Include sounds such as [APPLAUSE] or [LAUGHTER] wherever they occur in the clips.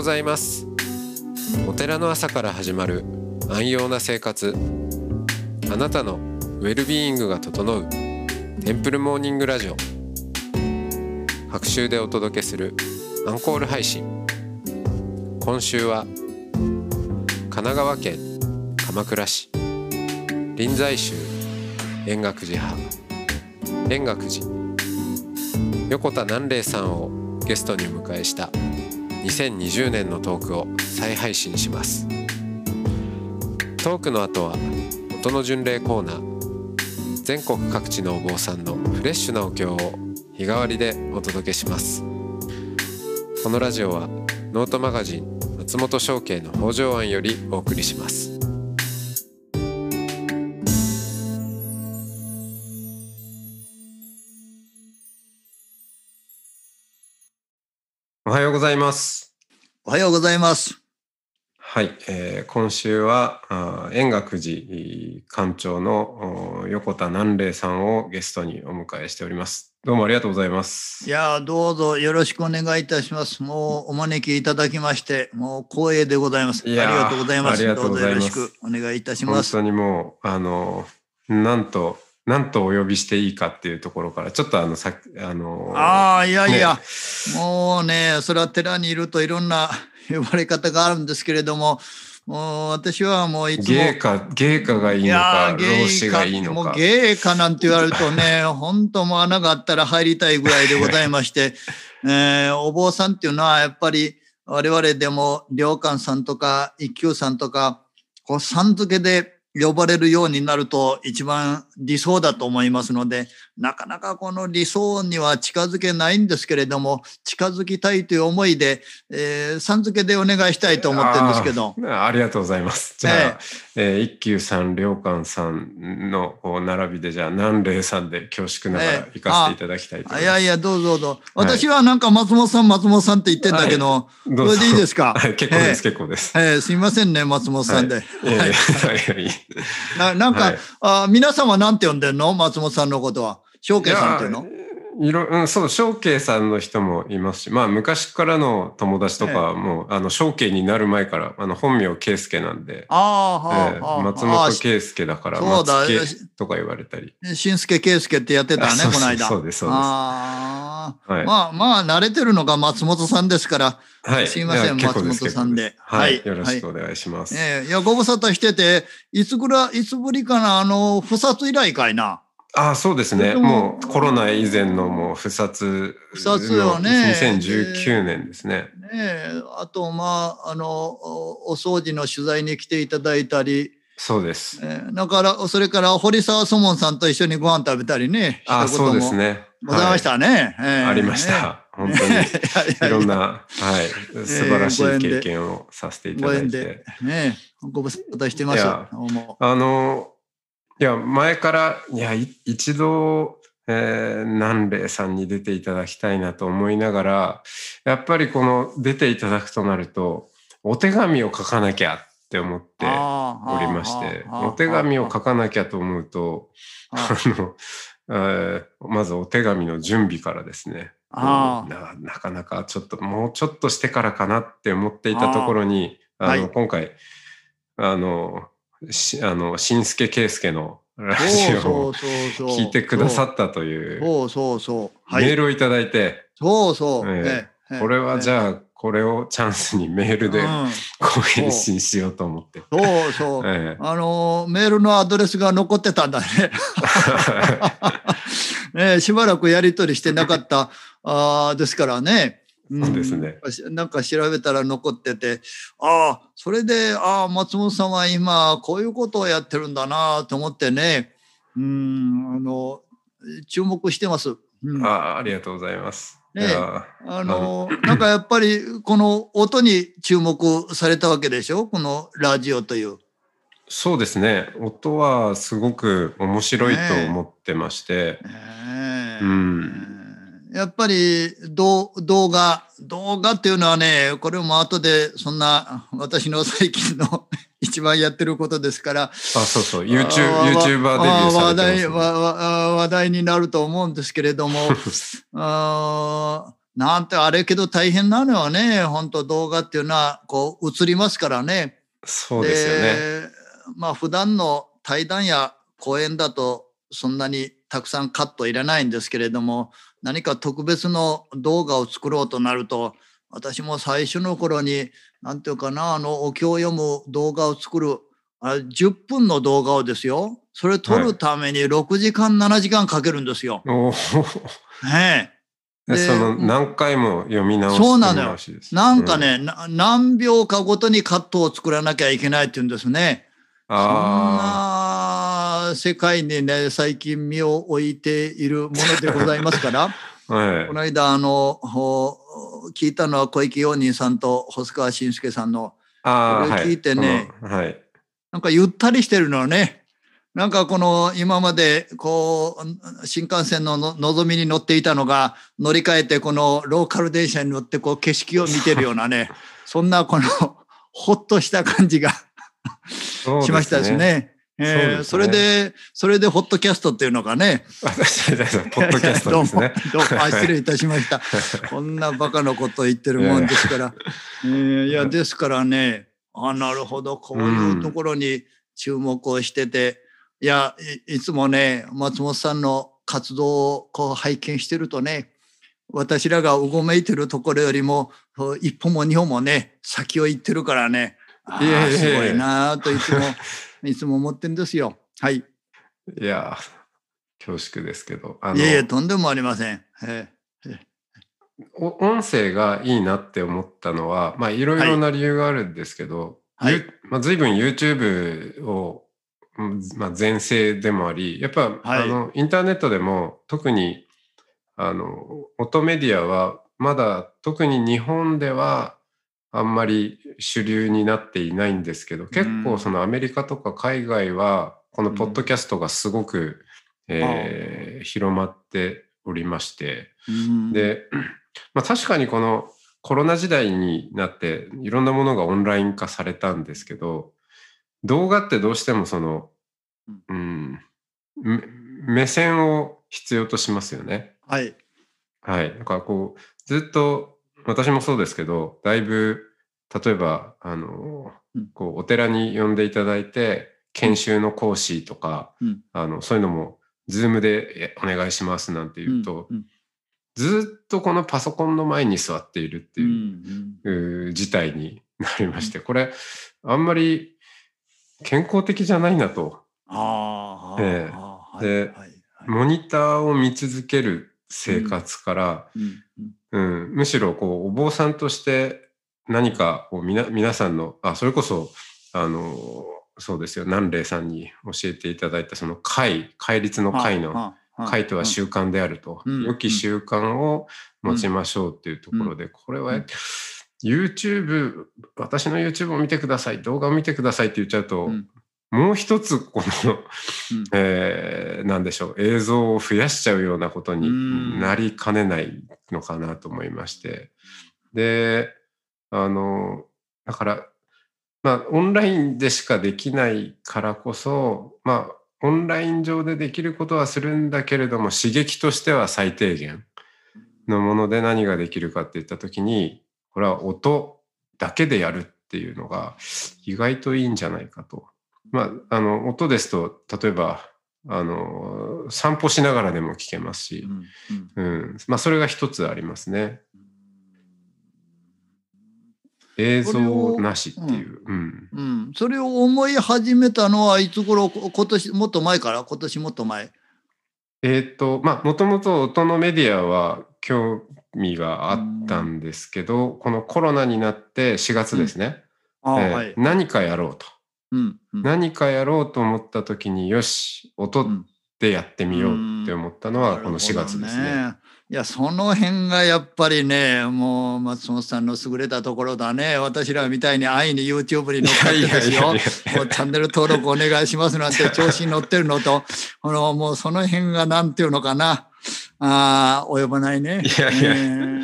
ございます。お寺の朝から始まる安養な生活。あなたのウェルビーイングが整うテンプルモーニングラジオ。白秋でお届けするアンコール配信。今週は神奈川県鎌倉市。臨済宗円覚寺派。円覚寺。横田南霊さんをゲストにお迎えした2020年のトークを再配信します。トークの後は音の巡礼コーナー。全国各地のお坊さんのフレッシュなお経を日替わりでお届けします。このラジオはノートマガジン松本商家の北条庵よりお送りします。おはようございますおはようございます。はい、えー今週は円覚寺館長のお横田南霊さんをゲストにお迎えしております。どうもありがとうございます。いやーどうぞよろしくお願いいたします。もうお招きいただきまして、もう光栄でございます。ありいやーがとうございます。ありがとうございますどうぞよろしくお願いいたします。本当にもうあのなんとなんとお呼びしていいかっていうところからちょっとあのさあのああ、いやいや、もうね、それは寺にいるといろんな呼ばれ方があるんですけれども、もう私はもういつも。芸家芸家がいいのか老子がいいのかもう芸家なんて言われるとね、[LAUGHS] 本当もう穴があったら入りたいぐらいでございまして、えーお坊さんっていうのはやっぱり我々でも良寛さんとか一休さんとか、こうさん付けで呼ばれるようになると一番理想だと思いますので、なかなかこの理想には近づけないんですけれども、近づきたいという思いで、えーさん付けでお願いしたいと思ってるんですけど。ありがとうございます。じゃあ、えー一休さん、良寛さんのこう並びで、じゃあ、南霊さんで恐縮ながらええ行かせていただきたいと思います。あいやいや、どうぞどうぞ。私はなんか松本さん、松本さんって言ってんだけど、どうぞ。それでいいですか？はい、結構です、結構です。えーすいませんね、松本さんで。はい。い。やいやいやい。やななんか、はい。あ皆さんは何て呼んでんの？松本さんのことは。翔慶さんっていうの？いろ、うん、そう、翔慶さんの人もいますし、まあ、昔からの友達とかはもう、あの、翔慶になる前から、あの、本名圭介なんで、ああ、はええあ、はあ。松あ本圭介だから、そうだ松圭とか言われたり。あ新助圭介ってやってたねこの間。そうですそうですああ、はい。まあまあ、慣れてるのが松本さんですから、はい。すいません松本さんで。はいよろしくお願いします。ええいや、ご無沙汰してて、いつぐらい、いつぶりかな、あの、不殺以来かいな。あそうですね。ももうコロナ以前のもう不殺不殺よねの2019年ですね。ねえ、あと、まあ、あの、おお掃除の取材に来ていただいたり、そうです。えーだから、それから堀沢祖門さんと一緒にご飯食べたりね、あそうですね。ございましたね。ありましねた。本当に。[LAUGHS] いろんな、はい、素晴らしい経験をさせていただいご縁でて。、ね、ご無沙汰してます。あの、いや、前から、いや、い一度、えー、南霊さんに出ていただきたいなと思いながら、やっぱりこの出ていただくとなると、お手紙を書かなきゃって思っておりまして、お手紙を書かなきゃと思うと、ああの、えーまずお手紙の準備からですね、あななかなかちょっともうちょっとしてからかなって思っていたところにあの、はい。今回あのしあの新助圭介のラジオを。聞いてくださったというそうそうそう。はい。メールをいただいて、そうそう。えええこれはじあ、ゃあこれをチャンスにメールでうんご返信しようと思って。そうそう。ええあのーメールのアドレスが残ってたんだね。[LAUGHS] ねしばらくやり取りしてなかったあーですからね。んそうですね。なんか調べたら残ってて、ああ、それで、ああ、松本さんは今こういうことをやってるんだなと思ってね、うん、あの、注目してます。うん、ああありがとうございます。ねえいやの、[LAUGHS] なんかやっぱりこの音に注目されたわけでしょ？このラジオという。そうですね。音はすごく面白いと思ってまして、ねえうんやっぱり動動画、動画っていうのはね、これも後でそんな私の最近の [LAUGHS] 一番やってることですから、あ、そうそう、YouTube、YouTuber デビューあされてね、わわ話題になると思うんですけれども、[LAUGHS] あーなんてあれけど大変なのはね、本当動画っていうのはこう映りますからね。そうですよね。まあ普段の対談や講演だとそんなにたくさんカットいらないんですけれども、何か特別の動画を作ろうとなると、私も最初の頃に、なんていうかな、あの、お経を読む動画を作る、あれ10分の動画をですよ。それ撮るために6時間、はい、7時間かけるんですよ。ねえ。その何回も読み直すそうなのよ。なんかね、うん、何秒かごとにカットを作らなきゃいけないっていうんですね。あそんな世界にね、最近身を置いているものでございますから。[LAUGHS] はい、この間、あの、聞いたのは小池陽人さんと細川慎介さんの、あこれを聞いてね、はい、はい、なんかゆったりしてるのね。なんかこの今までこう新幹線ののぞみに乗っていたのが乗り換えてこのローカル電車に乗ってこう景色を見てるようなね、そんなこのほっとした感じが [LAUGHS] しましたですね。えー、それで、それで、ホットキャストっていうのがね。[LAUGHS] ホットキャストですね。[LAUGHS] どうも、どうも、失礼いたしました。こんなバカなこと言ってるもんですから。[LAUGHS] えー、いや、ですからね、あ、なるほど、こういうところに注目をしてて、いやい、いつもね、松本さんの活動をこう拝見してるとね、私らがうごめいてるところよりも、一歩も二歩もね、先を行ってるからね、あすごいなといつもいつも思ってんですよ。はい。いや、恐縮ですけど。いえいえ、とんでもありません。え音声がいいなって思ったのは、まあ、いろいろな理由があるんですけど、はい、まあ、随分 YouTube を、まあ、前世でもあり、やっぱ、はい、あの、インターネットでも特に、あの、音メディアは、まだ特に日本ではあんまり主流になっていないんですけど、結構そのアメリカとか海外は、このポッドキャストがすごく、うん、えー、広まっておりまして、うん、で、[CLEARS THROAT] まあ、確かにこのコロナ時代になっていろんなものがオンライン化されたんですけど、動画ってどうしてもその、うん、目線を必要としますよね。はい。はい。だからこう、ずっと私もそうですけど、だいぶ、例えば、あの、こう、お寺に呼んでいただいて、研修の講師とか、うん、あの、そういうのも、ズームでお願いしますなんて言うと、うん。うん、ずっとこのパソコンの前に座っているっていう,、事態になりまして、これ、あんまり健康的じゃないなと。あえー、で、はいはい、モニターを見続ける生活から、うん。うん、むしろこうお坊さんとして何かこうみな皆さんのあそれこそあのそうですよ。南霊さんに教えていただいたその戒戒律の戒の戒とは習慣であると、良き習慣を持ちましょうっていうところで、これは YouTube 私の YouTube を見てください。動画を見てくださいって言っちゃうと、もう一つこの、うん、えー、なんでしょう。映像を増やしちゃうようなことになりかねないのかなと思いまして。で、あの、だから、まあ、オンラインでしかできないからこそ、まあ、オンライン上でできることはするんだけれども、刺激としては最低限のもので何ができるかっていったときに、これは音だけでやるっていうのが意外といいんじゃないかと。まあ、あの、音ですと、例えば、あの、散歩しながらでも聞けますし、うん、うん、まあ、それが一つありますね。映像なしっていう、うん、うん、それを思い始めたのはいつ頃？今年もっと前から？今年もっと前？えっ、とまあもともと音のメディアは興味があったんですけど、このコロナになって4月ですね、うん。えーはい、何かやろうと。うんうん、何かやろうと思った時によし音でやってみようって思ったのはこの4月ですね。ねいやその辺がやっぱりねもう松本さんの優れたところだね。私らみたいに安易に YouTube に乗っかってですよ。もうチャンネル登録お願いしますなんて調子に乗ってるのと。このもうその辺が何ていうのかな。あ及ばないね。いやいや、えー、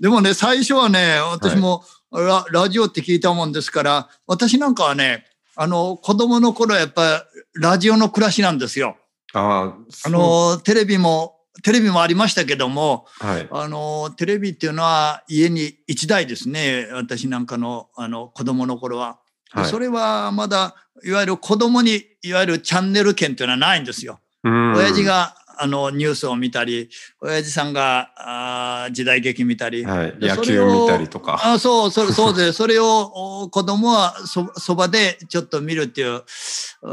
でもね最初はね私もラ,、ラジオって聞いたもんですから私なんかはねあの、子供の頃やっぱラジオの暮らしなんですよ。ああの、テレビもテレビもありましたけども、はい。あの、テレビっていうのは家に1台ですね。私なんかの、あの、子供の頃は。ではいそれはまだ、いわゆる子供に、いわゆるチャンネル権っていうのはないんですよ。うん親父、が、あの、ニュースを見たり、親父さんが、あー時代劇見たり。はい。で野球を見たりとか。あそう、それ [LAUGHS] そうで、それをお子供はそそばでちょっと見るっていう、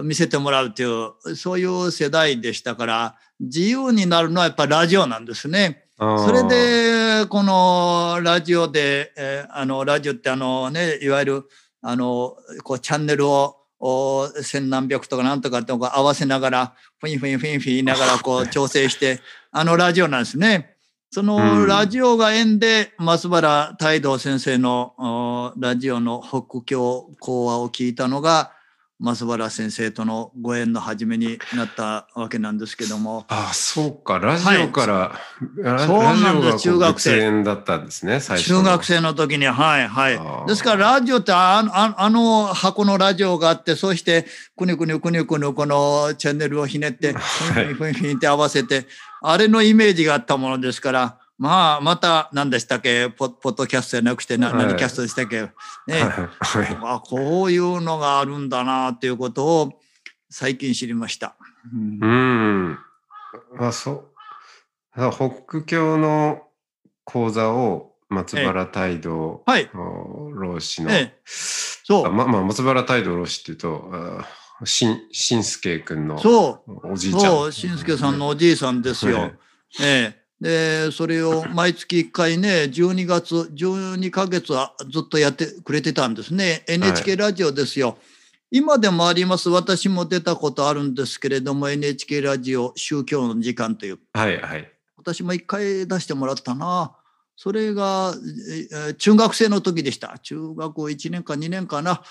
見せてもらうっていう、そういう世代でしたから、自由になるのはやっぱラジオなんですね。それ、で、このラジオで、えーあの、ラジオってあのね、いわゆる、あの、こう、チャンネルを、お千何百とかなんとかとか合わせながら、フィンフィンフィンフィン言いながら [LAUGHS] こう調整して、あのラジオなんですね。そのうんラジオが縁で、松原太道先生のおラジオの北京講話を聞いたのが、松原先生とのご縁の始めになったわけなんですけども。ああ、そうか。ラジオから、ラそうなんですラジオ中学生だったんですね、最初の。中学生の時に、はい、はあい。ーですから、ラジオってあの、ああの箱のラジオがあって、そして、くにくにくにくにこのチャンネルをひねって、フィンフィンフィンって合わせて、あれのイメージがあったものですから、まあ、また、何でしたっけ、ポポッドキャストじゃなくて、なはい何キャストでしたっけ？ね、はいはい [LAUGHS] あこういうのがあるんだな、っていうことを最近知りました。うんうん。あ、そう。北京の講座を松原大道はい。老師の、ええ、そう。あままあ、松原大道老師っていうと、あしん、しんすけくんのそう。おじいちゃん。そう、しんすけさんのおじいさんですよ。はいええ。で、それを毎月1回ね、12月、12ヶ月はずっとやってくれてたんですね。NHK ラジオですよ。今でもあります。私も出たことあるんですけれども、NHK ラジオ宗教の時間という。はいはい。私も1回出してもらったな。それが、えー中学生の時でした。中学校1年か2年かな。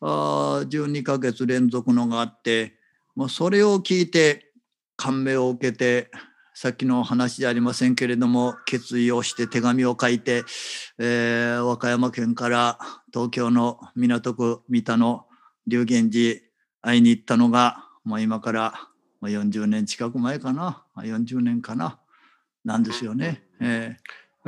あー12ヶ月連続のがあって、もうそれを聞いて感銘を受けて、さっきの話じゃありませんけれども、決意をして手紙を書いて、えー和歌山県から東京の港区三田の龍源寺会いに行ったのが、もう今からもう40年近く前かな。あ40年かな。なんですよね。え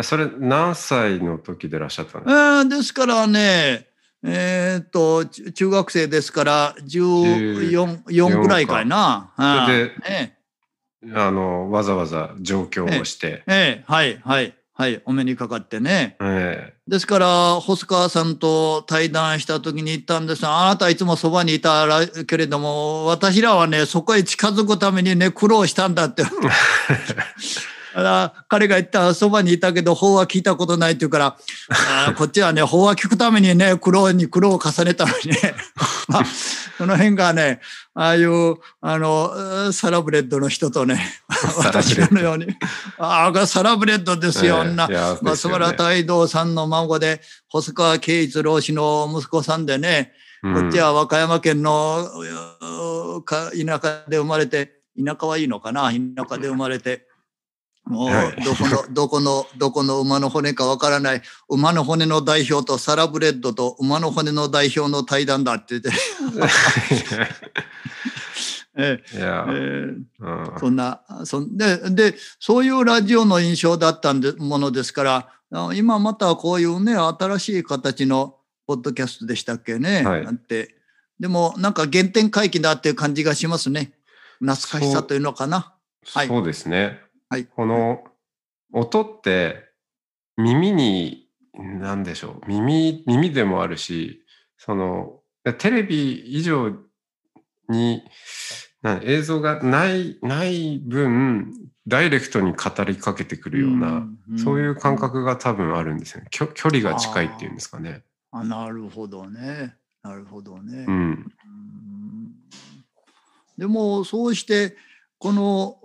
それ何歳の時でいらっしゃったんーですかえーですからね、えーっと、ち中学生ですから14、4ぐらいかいな。それでえあの、わざわざ上京をして。えええはい、はい、はい、お目にかかってね。えですから、細川さんと対談した時に言ったんですあなたいつもそばにいたらけれども、私らはね、そこへ近づくためにね、苦労したんだって。[LAUGHS] ら彼が言ったそばにいたけど法は聞いたことないって言うからあー [LAUGHS] こっちはね法は聞くためにね苦労に苦労を重ねたのにね。[LAUGHS] まあその辺がねああいうあのサラブレッドの人とね [LAUGHS] 私のように。ああサラブレッドですよ、ええ女。松原太道さんの孫で細川慶一郎氏の息子さんでね、うん。こっちは和歌山県の田舎で生まれて、田舎はいいのかな田舎で生まれて、もはいうどこの、[LAUGHS] どこの、どこの馬の骨かわからない、馬の骨の代表とサラブレッドと馬の骨の代表の対談だって言って、[LAUGHS] ええそんな、そんで、で、そういうラジオの印象だったんでものですから、あ今またこういうね、新しい形のポッドキャストでしたっけね。はいあって。でも、なんか原点回帰だっていう感じがしますね。懐かしさというのかな。はいそうですね。はいこの音って耳に何でしょう耳耳でもあるしそのテレビ以上にな映像がないない分ダイレクトに語りかけてくるような、んそういう感。覚が多分あるんですよね。距離が近いっていうんですかね。あなるほどね。なるほどね。うん。うんでもそうしてこの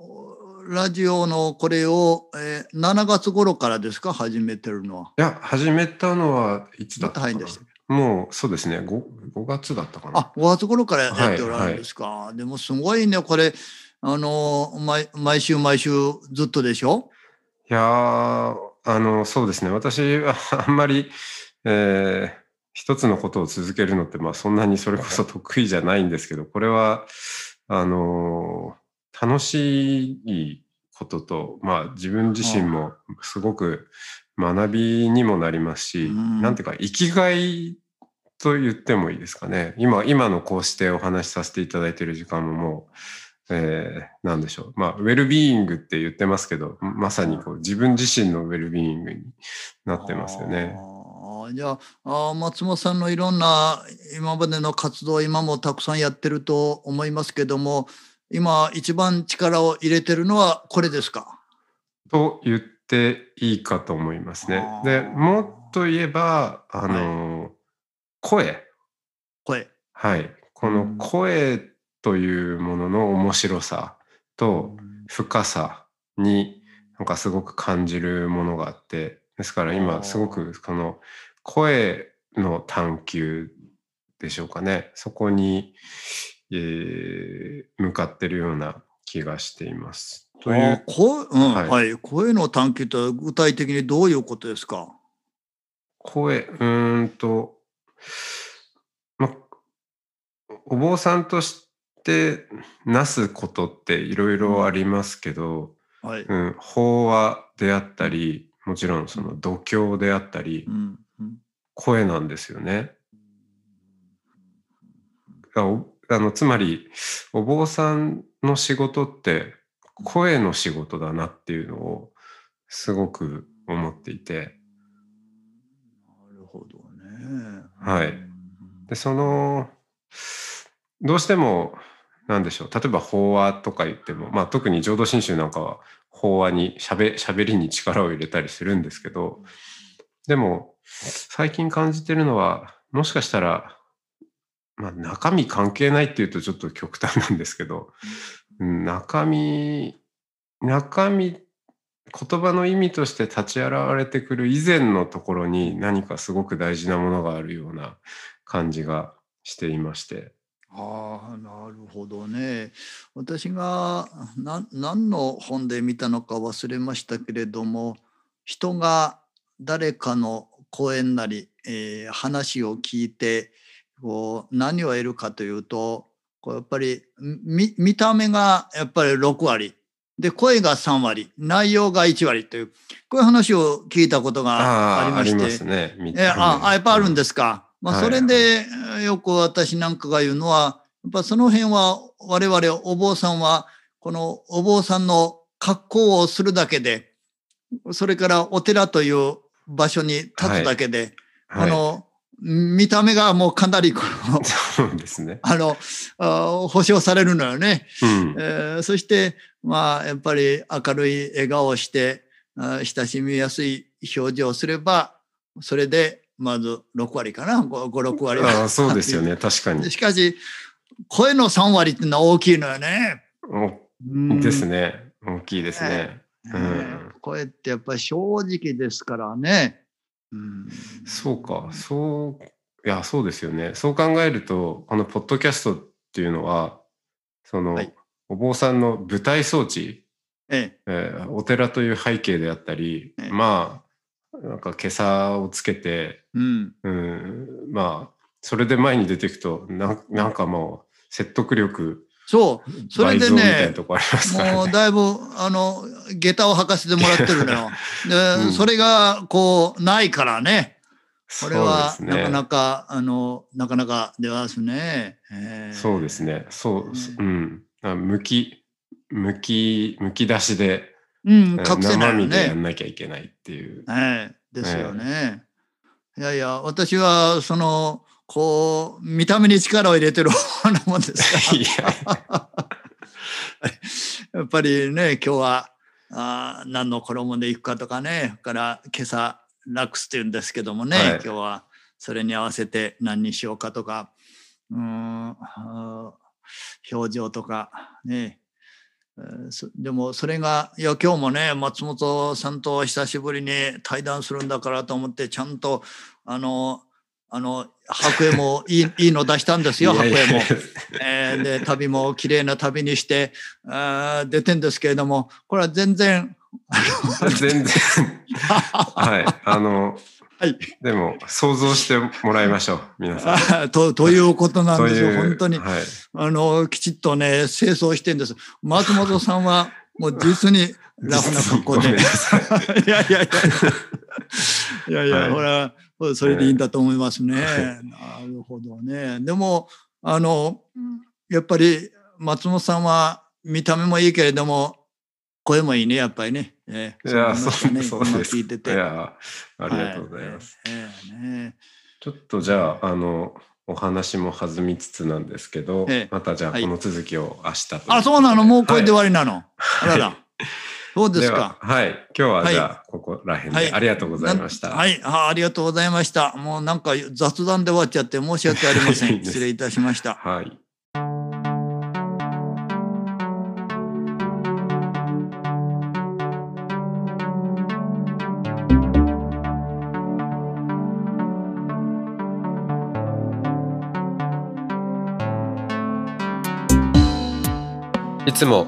ラジオのこれを、えー7月頃からですか？始めてるのは。いや、始めたのはいつだもっったかな？もうそうですね。5, 5月だったかな？あ5月頃からやっておられるんですか？でもすごいねこれ。あの毎毎週毎週ずっとでしょ？いやーあのそうですね。私は [LAUGHS] あんまり、えー一つのことを続けるのって、まあ、そんなにそれこそ得意じゃないんですけどこれはあの楽しいことと、まあ自分自身もすごく学びにもなりますし、うんなんていうか生きがいと言ってもいいですかね。今、今のこうしてお話しさせていただいている時間ももう、えー、なんでしょう。まあ、ウェルビーイングって言ってますけど、まさにこう自分自身のウェルビーイングになってますよね。じゃあ松本さんのいろんな今までの活動今もたくさんやってると思いますけども今一番力を入れてるのはこれですか？と言っていいかと思いますねで、もっと言えば、あの、声。声。はい。こうんの声というものの面白さと深さになんかすごく感じるものがあって、ですから今すごくこの声の探求でしょうかね。そこに、えー向かってるような気がしています。という、声、うんはいはい、声の探求とは具体的にどういうことですか？声、うーんと、ま、お坊さんとしてなすことっていろいろありますけど、はい。うん、法話であったり、もちろんその度胸であったりう、んうん声なんですよね。あのつまり、お坊さんの仕事って声の仕事だなっていうのをすごく思っていて、なるほどね。はい。うん。で、その、どうしても、なんでしょう、例えば法話とか言っても、まあ特に浄土真宗なんかは法話に、しゃべ、しゃべりに力を入れたりするんですけど、でも、最近感じてるのは、もしかしたら、まあ中身関係ないっていうとちょっと極端なんですけど、うん中身、中身、言葉の意味として立ち現れてくる以前のところに何かすごく大事なものがあるような感じがしていまして。ああなるほどね。私が何何の本で見たのか忘れましたけれども人が誰かの講演なり、えー話を聞いてこう何を得るかというとこうやっぱり見見た目がやっぱり6割。で声が3割。内容が1割というこういう話を聞いたことがありまして。ますね。見えああやっぱあるんでですか？まあ、はいそれでえよく私なんかが言うのはやっぱその辺は我々お坊さんはこのお坊さんの格好をするだけでそれからお寺という場所に立つだけで、あの見た目がもうかなりこのそうですね。あのあ保証されるのよね。うん。えーそしてまあやっぱり明るい笑顔をしてあ親しみやすい表情をすればそれでまず6割かな56割は。ああそうですよね。確かにし。かし声の3割っていうのは大きいのよね。おですね。大きいですね。うんうん声ってやっぱり正直ですからね。うん。そうか。そう、いや、そうですよね。そう考えると、このポッドキャストっていうのは、その、はい。お坊さんの舞台装置、ええ。ーお寺という背景であったり、ええ。まあ、なんか袈裟をつけて、えうん、うん、まあ、それで前に出ていくと、なんなんかもう、説得力、そうそれでね。もうだいぶあの下駄を履かせてもらってるのよ。で、うんそれがこうないからね。これはなかなか、あのなかなかではですね。えーそうですね。そう、ねうん。あむき、むき、むき出しで、うん、え隠せないよ生身でやんね。なきゃいけないっていう。ええですよね。いやいや、私はそのこう見た目に力を入れてる方なもんです [LAUGHS] いから。[LAUGHS] やっぱりね、今日はあー何の衣で行くかとかね、から今朝ラックスって言うんですけどもね、はい今日はそれに合わせて何にしようかとか、うーん表情とかね、でもそれがいや今日もね松本さんと久しぶりに対談するんだからと思ってちゃんとあのあの白衣もいい [LAUGHS] いいの出したんですよ白衣も。えーで旅も綺麗な旅にしてあー出てんですけれどもこれは全然全然。[LAUGHS] はい。あの、はいでも、想像してもらいましょう。皆さん。とということなんですよ本当にはい。あのきちっとね清掃してんです松本さんはもう実にラフな格好で。[LAUGHS] いやいやいや。いやいや、はい、ほら、それでいいんだと思いますね。なるほどね。でも、あの、やっぱり松本さんは見た目もいいけれども、声もいいね、やっぱりね。えー、いや、そう、そうです。聞いてて。いや、ありがとうございます。はい、えー、ね、ちょっとじゃあ、あの、お話も弾みつつなんですけど、えー、またじゃあこの続きを明日、はい、あ、そうなの？もうこれで終わりなの、はい、あらら。[LAUGHS] そうですか。はい。今日はじゃあ、ここら辺で、ありがとうございました。はい。あありがとうございました。もうなんか雑談で終わっちゃって申し訳ありません。失礼いたしました。はい。いつも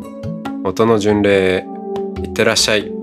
音の巡礼いってらっしゃい。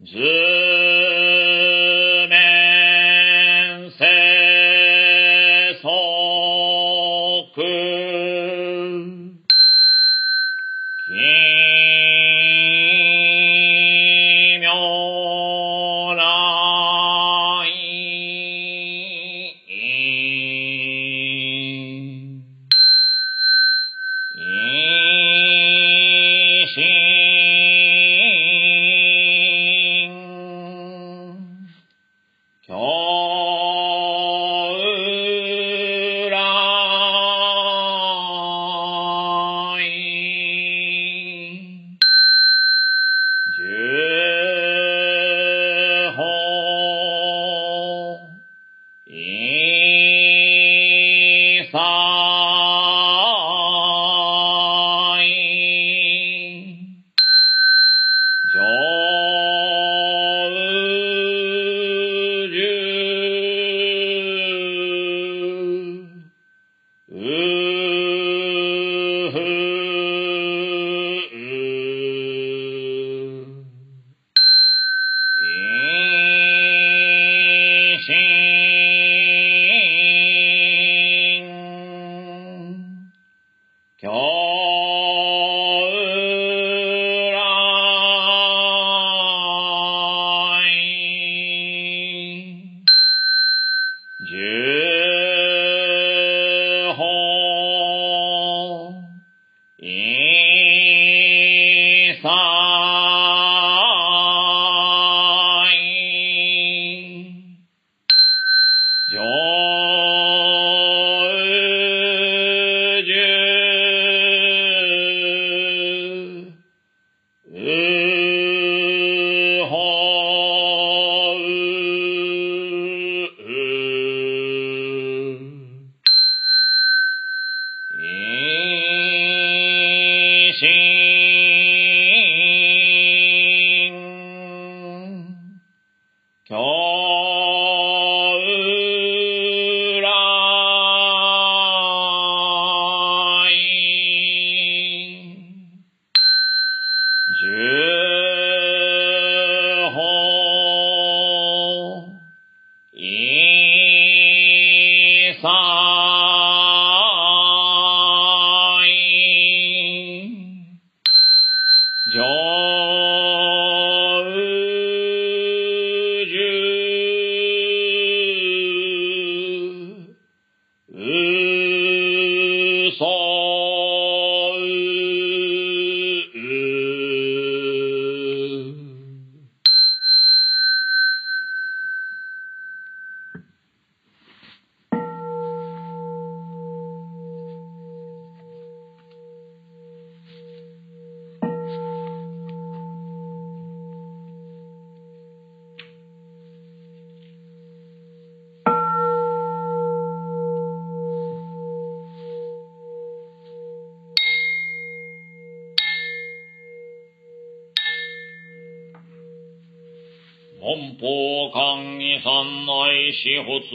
the sa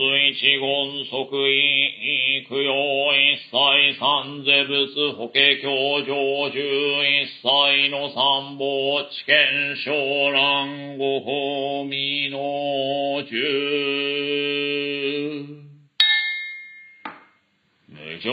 一言即位、供養一切三世仏法華教上十一切の三宝知見小蘭ご法味の十。無常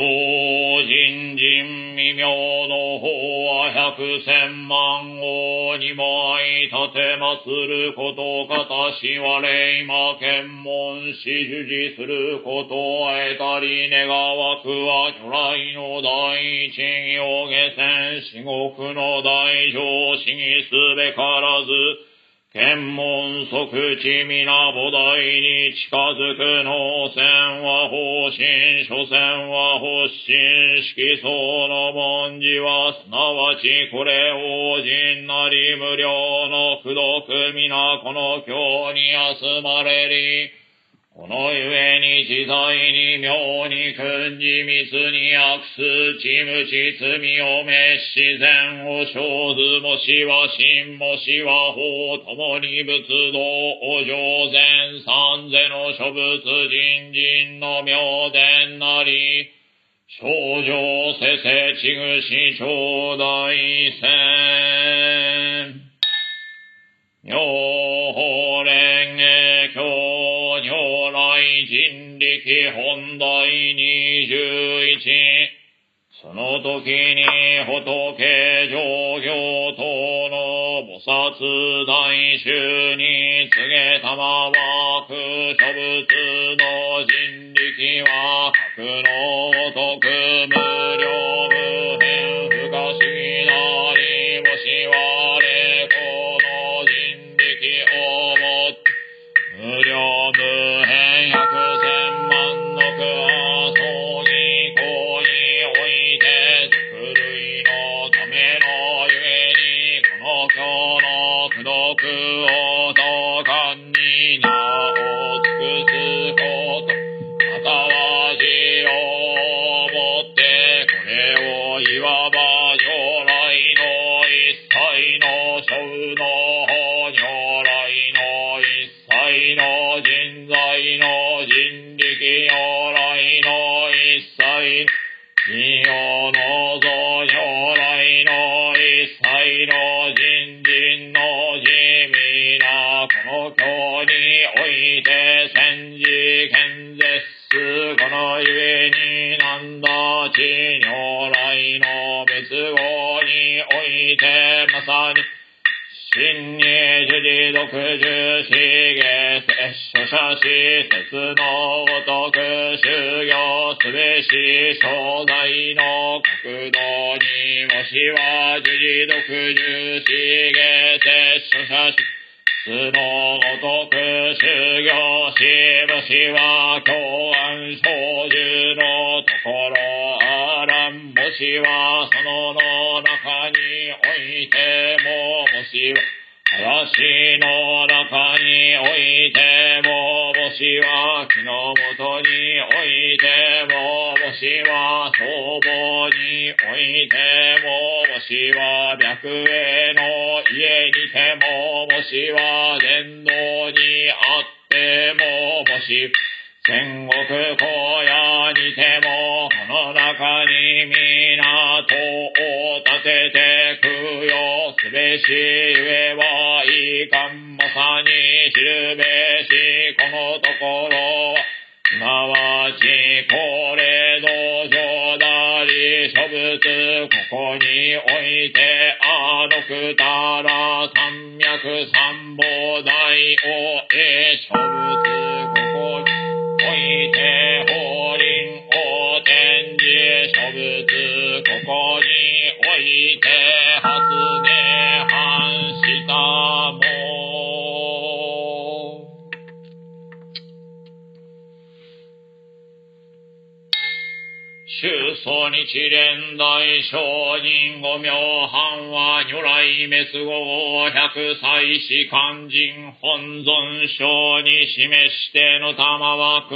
人未妙の法は百千万号二枚立て祭ることかたしわれ今見聞し受事することを得たり願わくは如来の第一行下船至極の大乗死にすべからず検問即地皆菩提に近づく能線は方針、所線は発信、色相の文字は、すなわちこれ王人なり無料の苦毒皆この教に集まれり、このゆえに自在に妙に訓示密に悪数ち無知罪を滅自然を生ずもしは真もしは法ともに仏道お上善三世の諸仏人人の妙伝なり少女せせちぐし頂戴戦妙法蓮華経如来人力本大二十一。その時に仏上行等の菩薩大衆に告げたまわく諸仏の人力は格の徳無料無さに真に受持独重四下摂所者施設のごとく修行すべし所在の国土にもしは自利独重し下接所者施設のごとく修行しもしは共安小樹のところあらんもしはそのの中においてももしは私の中においても、もしは木のもとにおいても、もしは僧帽においても、もしは白衣の家にても、もしは伝道にあっても、もし戦国荒野にても、この中に港を建てて供養すべしゆえはいかんまさに知るべし、このところ、すなわち、これ道場なり諸仏、ここにおいて、あのくたら三脈三宝大をえ諸仏、ここにおて、法輪を天示諸仏、ここにおいて、祖日蓮大聖人五名藩は如来滅後百歳死肝心本尊章に示しての玉枠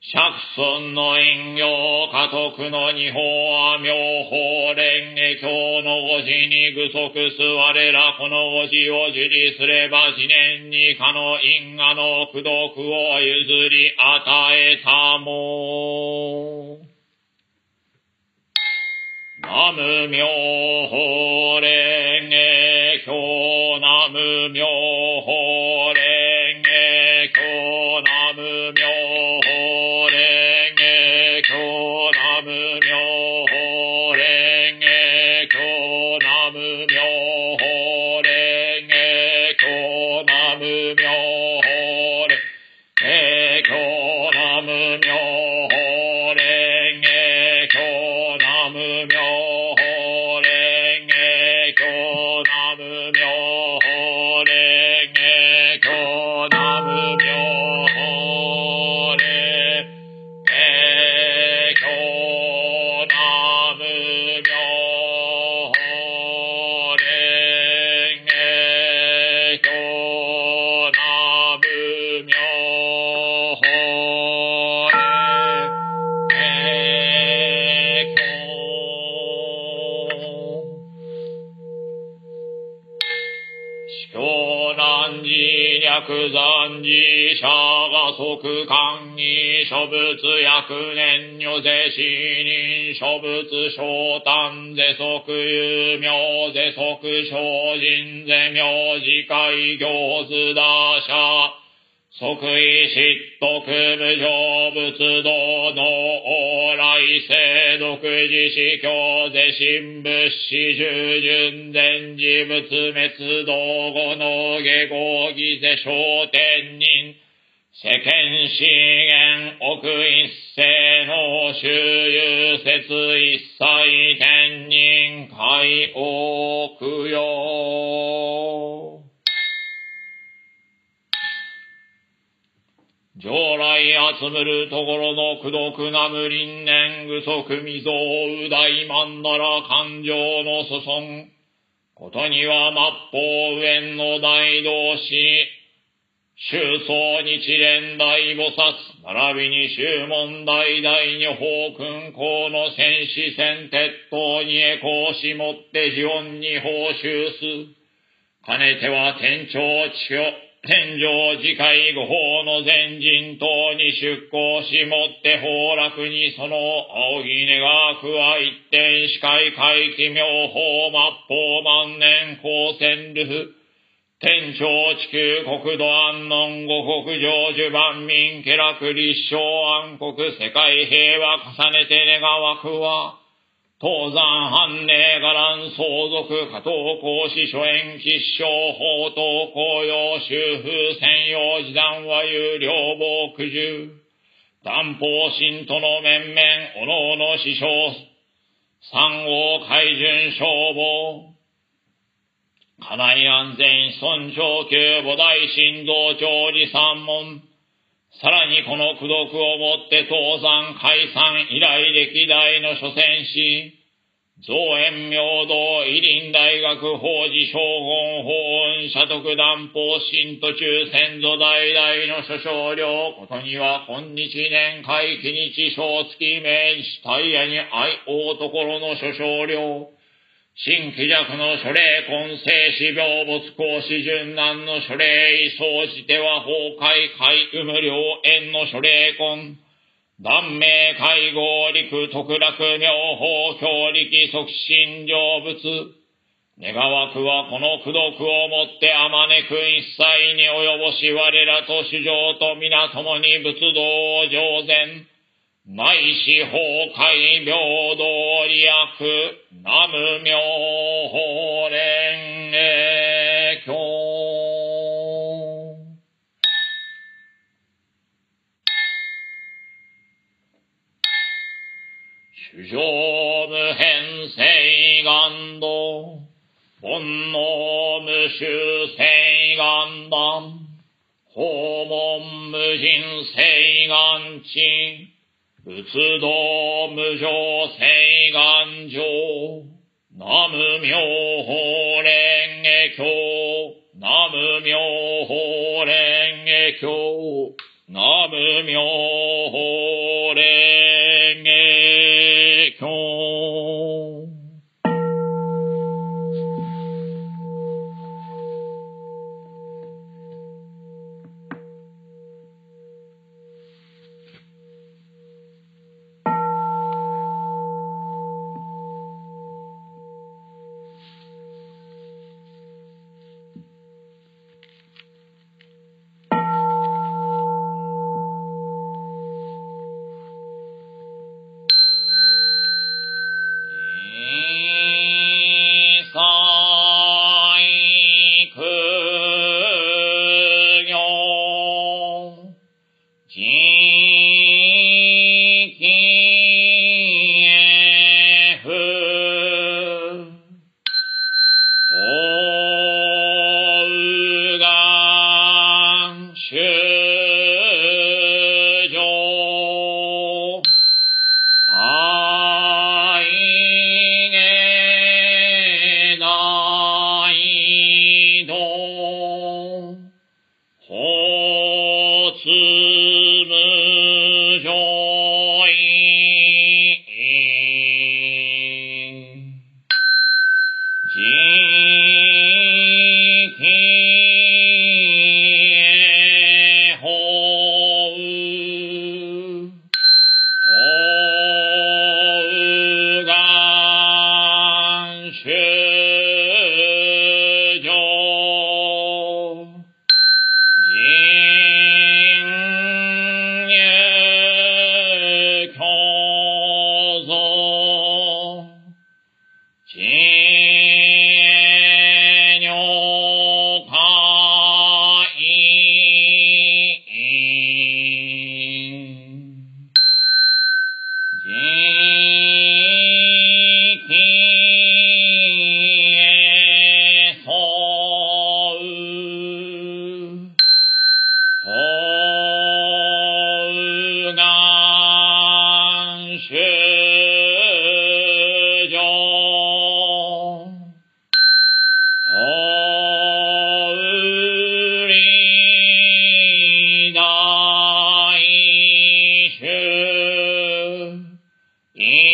釈尊の陰陽家督の二法は妙法蓮華経の五字に具足す我らこの五字を受理すれば次年にかの因果の功徳を譲り与えたも。ナム妙法蓮華経ナム妙法蓮華経ナム妙法蓮華的鸟が即官に諸仏役年女税死人諸仏昇誕税即有名税即精進税名次会行図打者即位失徳無常仏道の往来世独自死教税神仏死従順前事仏滅道後の下合義税商天人。世間資源奥一世の周遊説一切天人海奥よ上来集むるところの苦毒な無輪年具足未曾う大万なら感情の祖孫。ことには末法上の大同士。宗宗日蓮大菩薩、並びに宗門大大女法君公の戦士戦鉄塔にへこしもって祇園に報酬す。かねては天長地表、天上次回御法の前人等に出向しもって崩落にその青ぎねがくは一点視界回帰妙法末法万年光線ルフ。天長地球国土安穏五国成就万民家楽立正安国世界平和重ねて願わくは。東山藩寧伽藍相続加藤公子諸縁吉祥法等公用修風専用時段和有両防苦渋担保信徒の面々おのおの師匠三号海巡消防家内安全尊長級母大神道長寺三門。さらにこの功徳をもって東山解散以来歴代の諸戦士、造園明道、伊林大学法事将軍法運社徳断法新途中先祖代々の諸将領。ことには今日年会期日小月明治大夜に愛王ところの諸将領、新規弱の諸霊根性死病没行死順難の諸霊異総じては崩壊海有無両縁の諸霊根、断命介護陸特楽妙法強力促進成仏、願わくはこの功徳をもってあまねく一切に及ぼし我らと主上と皆共に仏道を上善、内視崩壊平等利益、南無妙法蓮華経。主上無変性願道、煩悩無修性願断、訪問無人性願地、仏道無常聖願上、南無妙法蓮華経、南無妙法蓮華経、南無妙法つ無表一